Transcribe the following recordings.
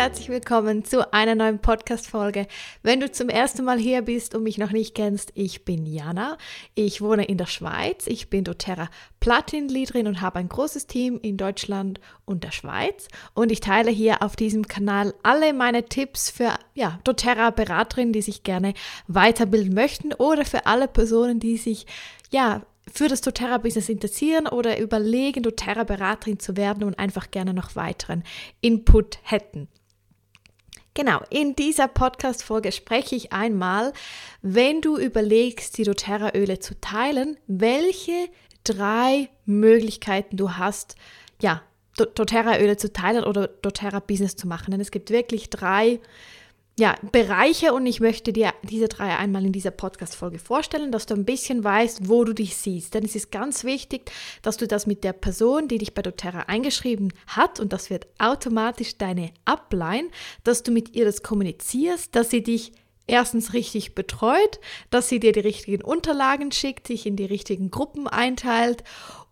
herzlich willkommen zu einer neuen Podcast-Folge. Wenn du zum ersten Mal hier bist und mich noch nicht kennst, ich bin Jana. Ich wohne in der Schweiz. Ich bin doTERRA Platin-Leaderin und habe ein großes Team in Deutschland und der Schweiz. Und ich teile hier auf diesem Kanal alle meine Tipps für ja, doTERRA-Beraterinnen, die sich gerne weiterbilden möchten oder für alle Personen, die sich ja, für das doTERRA-Business interessieren oder überlegen, doTERRA-Beraterin zu werden und einfach gerne noch weiteren Input hätten. Genau, in dieser Podcast-Folge spreche ich einmal, wenn du überlegst, die doTERRA-Öle zu teilen, welche drei Möglichkeiten du hast, ja, doTERRA-Öle zu teilen oder doTERRA-Business zu machen. Denn es gibt wirklich drei Möglichkeiten ja, Bereiche und ich möchte dir diese drei einmal in dieser Podcast-Folge vorstellen, dass du ein bisschen weißt, wo du dich siehst. Denn es ist ganz wichtig, dass du das mit der Person, die dich bei doTERRA eingeschrieben hat, und das wird automatisch deine Upline, dass du mit ihr das kommunizierst, dass sie dich erstens richtig betreut, dass sie dir die richtigen Unterlagen schickt, dich in die richtigen Gruppen einteilt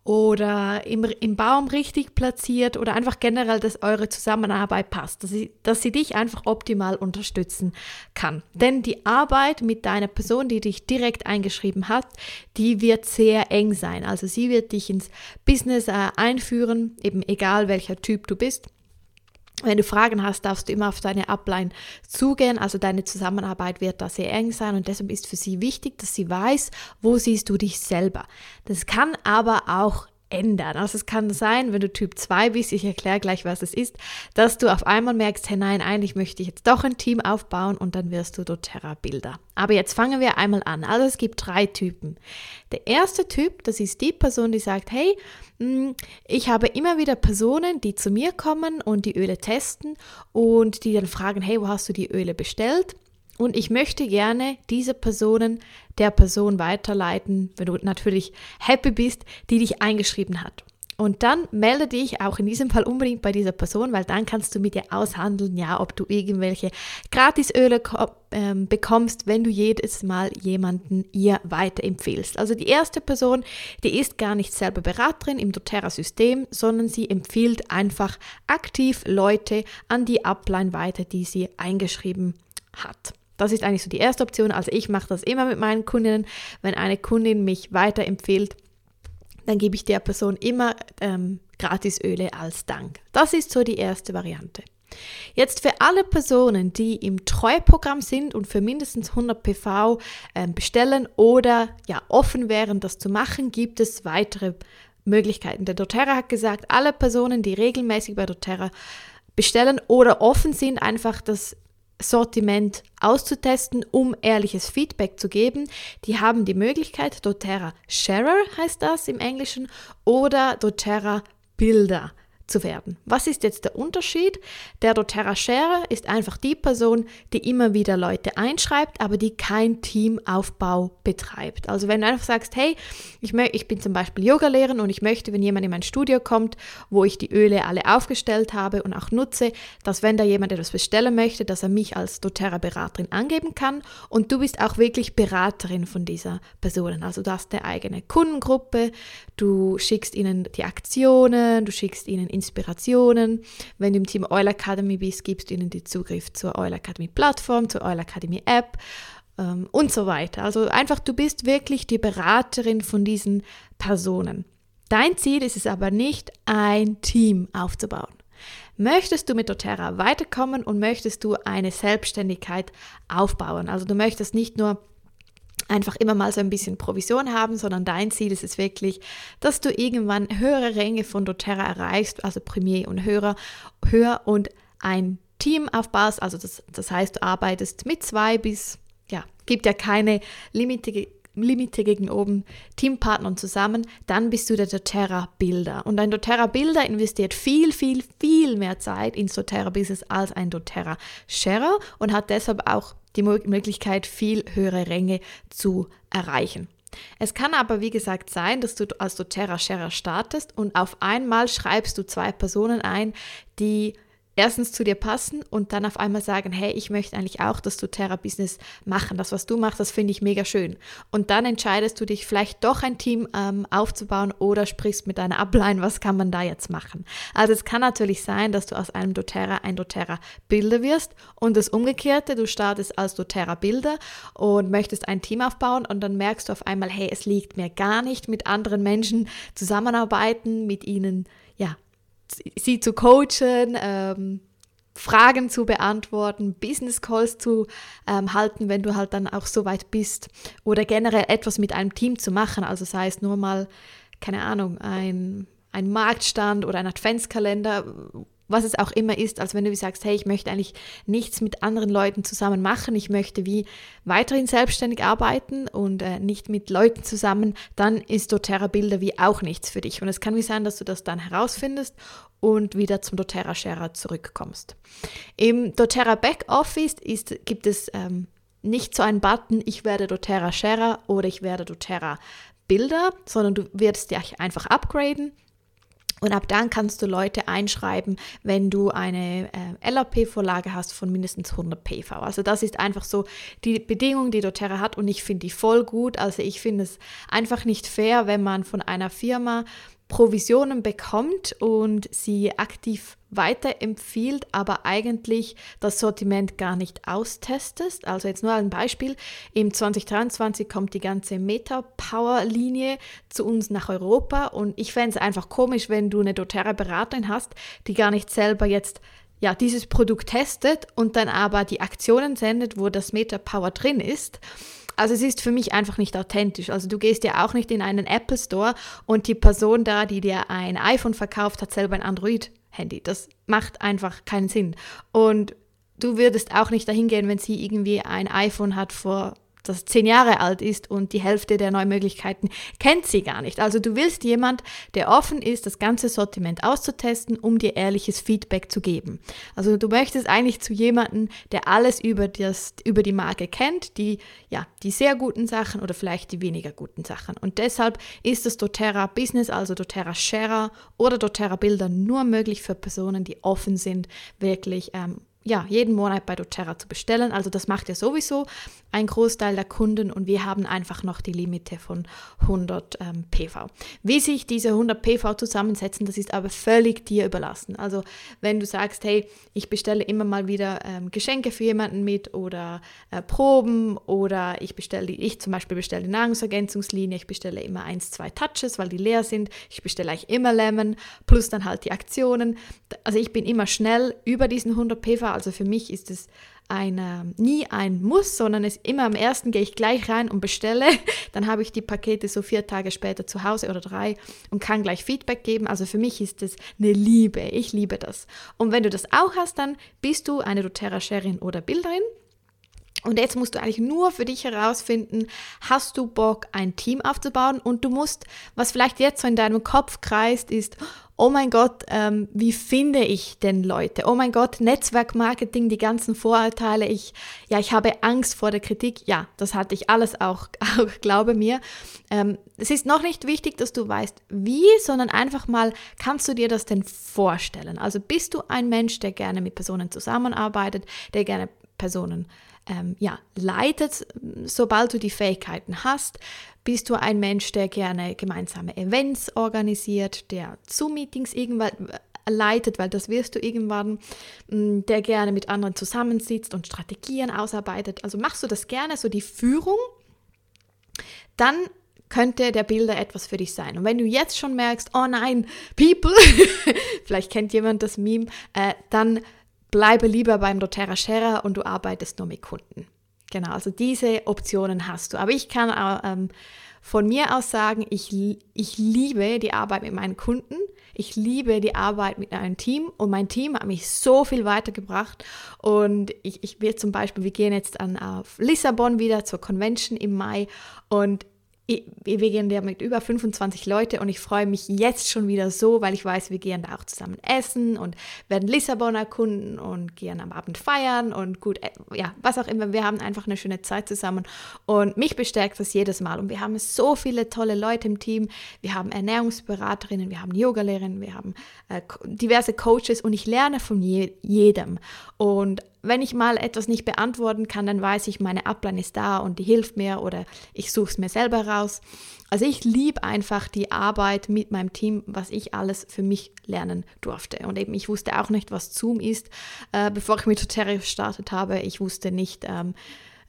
oder im, im Baum richtig platziert oder einfach generell, dass eure Zusammenarbeit passt, dass sie, dass sie dich einfach optimal unterstützen kann. Denn die Arbeit mit deiner Person, die dich direkt eingeschrieben hat, die wird sehr eng sein. Also sie wird dich ins Business äh, einführen, eben egal welcher Typ du bist. Wenn du Fragen hast, darfst du immer auf deine Upline zugehen. Also deine Zusammenarbeit wird da sehr eng sein und deshalb ist für sie wichtig, dass sie weiß, wo siehst du dich selber. Das kann aber auch ändern. Also es kann sein, wenn du Typ 2 bist, ich erkläre gleich, was es ist, dass du auf einmal merkst, hey nein, eigentlich möchte ich jetzt doch ein Team aufbauen und dann wirst du doTERRA-Bilder. Aber jetzt fangen wir einmal an. Also es gibt drei Typen. Der erste Typ, das ist die Person, die sagt, hey, hm, ich habe immer wieder Personen, die zu mir kommen und die Öle testen und die dann fragen, hey, wo hast du die Öle bestellt? Und ich möchte gerne diese Personen der Person weiterleiten, wenn du natürlich happy bist, die dich eingeschrieben hat. Und dann melde dich auch in diesem Fall unbedingt bei dieser Person, weil dann kannst du mit ihr aushandeln, ja, ob du irgendwelche Gratisöle ähm, bekommst, wenn du jedes Mal jemanden ihr weiterempfehlst. Also die erste Person, die ist gar nicht selber Beraterin im doTERRA-System, sondern sie empfiehlt einfach aktiv Leute an die Upline weiter, die sie eingeschrieben hat. Das ist eigentlich so die erste Option. Also ich mache das immer mit meinen Kundinnen. Wenn eine Kundin mich weiterempfiehlt, dann gebe ich der Person immer ähm, Gratisöle als Dank. Das ist so die erste Variante. Jetzt für alle Personen, die im Treuprogramm sind und für mindestens 100 PV äh, bestellen oder ja offen wären, das zu machen, gibt es weitere Möglichkeiten. Der doTERRA hat gesagt, alle Personen, die regelmäßig bei doTERRA bestellen oder offen sind, einfach das Sortiment auszutesten, um ehrliches Feedback zu geben. Die haben die Möglichkeit, doTERRA Sharer heißt das im Englischen oder doTERRA Bilder zu werden. Was ist jetzt der Unterschied? Der doTERRA Sharer ist einfach die Person, die immer wieder Leute einschreibt, aber die kein Teamaufbau betreibt. Also wenn du einfach sagst, hey, ich, ich bin zum Beispiel Yogalehrerin und ich möchte, wenn jemand in mein Studio kommt, wo ich die Öle alle aufgestellt habe und auch nutze, dass wenn da jemand etwas bestellen möchte, dass er mich als doTERRA-Beraterin angeben kann und du bist auch wirklich Beraterin von dieser Person. Also du hast eine eigene Kundengruppe, du schickst ihnen die Aktionen, du schickst ihnen Inspirationen. Wenn du im Team Oil Academy bist, gibst du ihnen den Zugriff zur Oil Academy Plattform, zur Oil Academy App ähm, und so weiter. Also einfach, du bist wirklich die Beraterin von diesen Personen. Dein Ziel ist es aber nicht, ein Team aufzubauen. Möchtest du mit doTERRA weiterkommen und möchtest du eine Selbstständigkeit aufbauen? Also du möchtest nicht nur einfach immer mal so ein bisschen Provision haben, sondern dein Ziel ist es wirklich, dass du irgendwann höhere Ränge von doTERRA erreichst, also Premier und höher, höher und ein Team aufbaust. Also das, das heißt, du arbeitest mit zwei bis, ja, gibt ja keine Limite, Limite gegen oben, Teampartnern zusammen, dann bist du der doTERRA-Builder. Und ein doTERRA-Builder investiert viel, viel, viel mehr Zeit ins doTERRA-Business als ein doTERRA-Sharer und hat deshalb auch die Möglichkeit, viel höhere Ränge zu erreichen. Es kann aber, wie gesagt, sein, dass du als doTERRA-Sharer startest und auf einmal schreibst du zwei Personen ein, die erstens zu dir passen und dann auf einmal sagen, hey, ich möchte eigentlich auch das doTERRA-Business machen. Das, was du machst, das finde ich mega schön. Und dann entscheidest du dich vielleicht doch ein Team ähm, aufzubauen oder sprichst mit deiner Upline, was kann man da jetzt machen. Also es kann natürlich sein, dass du aus einem doTERRA ein doTERRA-Bilder wirst und das Umgekehrte, du startest als doTERRA-Bilder und möchtest ein Team aufbauen und dann merkst du auf einmal, hey, es liegt mir gar nicht mit anderen Menschen zusammenarbeiten, mit ihnen, ja, sie zu coachen, ähm, Fragen zu beantworten, Business Calls zu ähm, halten, wenn du halt dann auch so weit bist. Oder generell etwas mit einem Team zu machen, also sei es nur mal, keine Ahnung, ein, ein Marktstand oder ein Adventskalender, was es auch immer ist, als wenn du sagst, hey, ich möchte eigentlich nichts mit anderen Leuten zusammen machen, ich möchte wie weiterhin selbstständig arbeiten und äh, nicht mit Leuten zusammen, dann ist doTERRA Bilder wie auch nichts für dich. Und es kann wie sein, dass du das dann herausfindest und wieder zum doTERRA Sharer zurückkommst. Im doTERRA Backoffice ist, gibt es ähm, nicht so einen Button, ich werde doTERRA Sharer oder ich werde doTERRA Bilder, sondern du wirst dich einfach upgraden und ab dann kannst du Leute einschreiben, wenn du eine äh, LAP-Vorlage hast von mindestens 100 PV. Also das ist einfach so die Bedingung, die doTERRA hat und ich finde die voll gut. Also ich finde es einfach nicht fair, wenn man von einer Firma Provisionen bekommt und sie aktiv weiterempfiehlt, aber eigentlich das Sortiment gar nicht austestest. Also jetzt nur ein Beispiel. Im 2023 kommt die ganze Meta-Power-Linie zu uns nach Europa und ich fände es einfach komisch, wenn du eine doTERRA-Beraterin hast, die gar nicht selber jetzt ja, dieses Produkt testet und dann aber die Aktionen sendet, wo das Meta Power drin ist also es ist für mich einfach nicht authentisch. Also du gehst ja auch nicht in einen Apple Store und die Person da, die dir ein iPhone verkauft, hat selber ein Android-Handy. Das macht einfach keinen Sinn. Und du würdest auch nicht dahin gehen, wenn sie irgendwie ein iPhone hat vor das zehn Jahre alt ist und die Hälfte der neuen Möglichkeiten kennt sie gar nicht. Also du willst jemand, der offen ist, das ganze Sortiment auszutesten, um dir ehrliches Feedback zu geben. Also du möchtest eigentlich zu jemandem, der alles über, das, über die Marke kennt, die, ja, die sehr guten Sachen oder vielleicht die weniger guten Sachen. Und deshalb ist das doTERRA Business, also doTERRA Sharer oder doTERRA Bilder nur möglich für Personen, die offen sind, wirklich ähm, ja, jeden Monat bei doTERRA zu bestellen. Also das macht ja sowieso ein Großteil der Kunden und wir haben einfach noch die Limite von 100 ähm, PV. Wie sich diese 100 PV zusammensetzen, das ist aber völlig dir überlassen. Also wenn du sagst, hey, ich bestelle immer mal wieder ähm, Geschenke für jemanden mit oder äh, Proben oder ich bestelle, ich zum Beispiel bestelle Nahrungsergänzungslinie, ich bestelle immer eins, zwei Touches, weil die leer sind. Ich bestelle eigentlich immer Lemon plus dann halt die Aktionen. Also ich bin immer schnell über diesen 100 PV. Also für mich ist es eine, nie ein Muss, sondern es immer am ersten gehe ich gleich rein und bestelle. Dann habe ich die Pakete so vier Tage später zu Hause oder drei und kann gleich Feedback geben. Also für mich ist es eine Liebe. Ich liebe das. Und wenn du das auch hast, dann bist du eine doTERRA-Sharerin oder Bilderin. Und jetzt musst du eigentlich nur für dich herausfinden, hast du Bock, ein Team aufzubauen? Und du musst, was vielleicht jetzt so in deinem Kopf kreist, ist, oh mein Gott, ähm, wie finde ich denn Leute? Oh mein Gott, Netzwerkmarketing, die ganzen Vorurteile. Ich, ja, ich habe Angst vor der Kritik. Ja, das hatte ich alles auch, auch glaube mir. Ähm, es ist noch nicht wichtig, dass du weißt, wie, sondern einfach mal, kannst du dir das denn vorstellen? Also bist du ein Mensch, der gerne mit Personen zusammenarbeitet, der gerne Personen ähm, ja, leitet, sobald du die Fähigkeiten hast. Bist du ein Mensch, der gerne gemeinsame Events organisiert, der Zoom-Meetings irgendwann äh, leitet, weil das wirst du irgendwann, mm, der gerne mit anderen zusammensitzt und Strategien ausarbeitet. Also machst du das gerne, so die Führung, dann könnte der Bilder etwas für dich sein. Und wenn du jetzt schon merkst, oh nein, People, vielleicht kennt jemand das Meme, äh, dann bleibe lieber beim doTERRA Sharer und du arbeitest nur mit Kunden. Genau, also diese Optionen hast du. Aber ich kann auch, ähm, von mir aus sagen, ich, ich liebe die Arbeit mit meinen Kunden. Ich liebe die Arbeit mit einem Team und mein Team hat mich so viel weitergebracht. Und ich, ich will zum Beispiel, wir gehen jetzt an auf Lissabon wieder zur Convention im Mai und wir gehen ja mit über 25 Leute und ich freue mich jetzt schon wieder so, weil ich weiß, wir gehen da auch zusammen essen und werden Lissabon erkunden und gehen am Abend feiern und gut, äh, ja, was auch immer. Wir haben einfach eine schöne Zeit zusammen und mich bestärkt das jedes Mal. Und wir haben so viele tolle Leute im Team. Wir haben Ernährungsberaterinnen, wir haben Yogalehrerinnen, wir haben äh, diverse Coaches und ich lerne von je jedem. Und wenn ich mal etwas nicht beantworten kann, dann weiß ich, meine Upline ist da und die hilft mir oder ich suche es mir selber raus. Also ich liebe einfach die Arbeit mit meinem Team, was ich alles für mich lernen durfte. Und eben, ich wusste auch nicht, was Zoom ist, äh, bevor ich mit Doterra gestartet habe. Ich wusste nicht, ähm,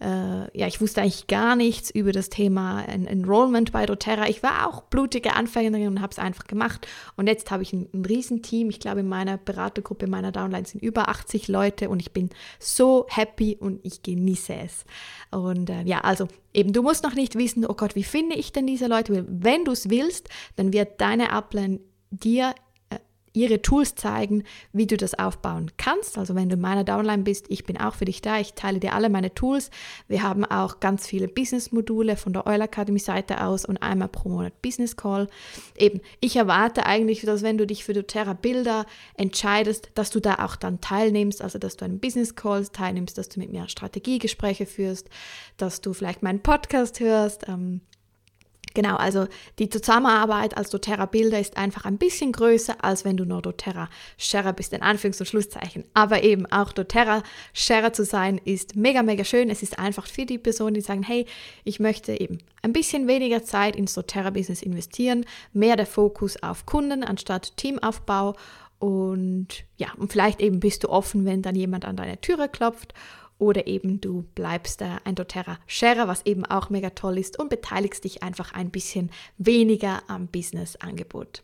äh, ja, ich wusste eigentlich gar nichts über das Thema Enrollment bei doTERRA. Ich war auch blutige Anfängerin und habe es einfach gemacht. Und jetzt habe ich ein, ein Riesenteam. Ich glaube, in meiner Beratergruppe, meiner Downline sind über 80 Leute und ich bin so happy und ich genieße es. Und äh, ja, also eben, du musst noch nicht wissen, oh Gott, wie finde ich denn diese Leute? Wenn du es willst, dann wird deine Upline dir ihre Tools zeigen, wie du das aufbauen kannst. Also wenn du in meiner Downline bist, ich bin auch für dich da. Ich teile dir alle meine Tools. Wir haben auch ganz viele Business-Module von der Oil Academy Seite aus und einmal pro Monat Business Call. Eben, ich erwarte eigentlich, dass wenn du dich für doTERRA Bilder entscheidest, dass du da auch dann teilnimmst, also dass du einen Business Call teilnimmst, dass du mit mir Strategiegespräche führst, dass du vielleicht meinen Podcast hörst. Ähm, Genau, also die Zusammenarbeit als doTERRA Bilder ist einfach ein bisschen größer, als wenn du nur doTERRA Sharer bist, in Anführungs- und Schlusszeichen. Aber eben auch doTERRA Sharer zu sein, ist mega, mega schön. Es ist einfach für die Personen, die sagen, hey, ich möchte eben ein bisschen weniger Zeit ins doTERRA Business investieren, mehr der Fokus auf Kunden anstatt Teamaufbau und ja, und vielleicht eben bist du offen, wenn dann jemand an deine Türe klopft oder eben du bleibst äh, ein doTERRA-Sharer, was eben auch mega toll ist und beteiligst dich einfach ein bisschen weniger am Business-Angebot.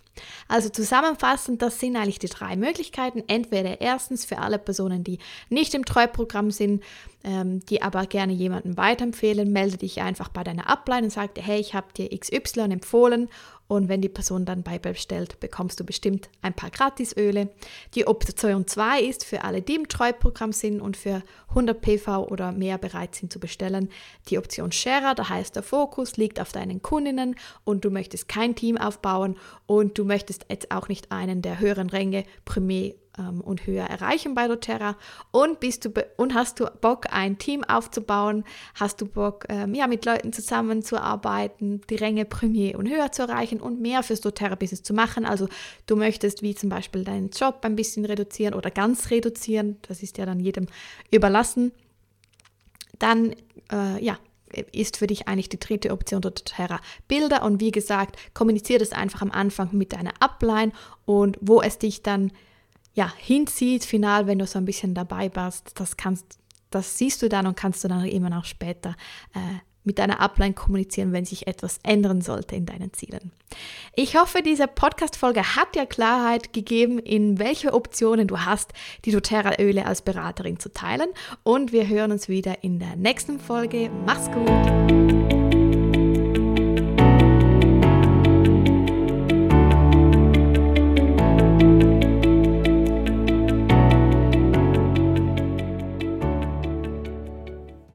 Also zusammenfassend, das sind eigentlich die drei Möglichkeiten. Entweder erstens für alle Personen, die nicht im Treuprogramm sind, ähm, die aber gerne jemanden weiterempfehlen, melde dich einfach bei deiner Upline und sag dir, hey, ich habe dir XY empfohlen und wenn die Person dann bei bestellt, bekommst du bestimmt ein paar Gratisöle. Die Option 2 ist für alle, die im Treuprogramm sind und für 100 PV oder mehr bereit sind zu bestellen, die Option Sharer. Da heißt, der Fokus liegt auf deinen Kundinnen und du möchtest kein Team aufbauen und du möchtest jetzt auch nicht einen der höheren Ränge Premier ähm, und höher erreichen bei doTERRA und bist du und hast du Bock ein Team aufzubauen, hast du Bock ähm, ja mit Leuten zusammenzuarbeiten, die Ränge Premier und höher zu erreichen und mehr fürs doTERRA Business zu machen. Also du möchtest wie zum Beispiel deinen Job ein bisschen reduzieren oder ganz reduzieren, das ist ja dann jedem überlassen. Dann äh, ja ist für dich eigentlich die dritte Option der doTERRA Bilder und wie gesagt, kommuniziere das einfach am Anfang mit deiner Upline und wo es dich dann ja, hinzieht, final, wenn du so ein bisschen dabei warst, das kannst, das siehst du dann und kannst du dann immer noch später äh, mit deiner Upline kommunizieren, wenn sich etwas ändern sollte in deinen Zielen. Ich hoffe, diese Podcast-Folge hat dir Klarheit gegeben, in welche Optionen du hast, die doTERRA-Öle als Beraterin zu teilen. Und wir hören uns wieder in der nächsten Folge. Mach's gut!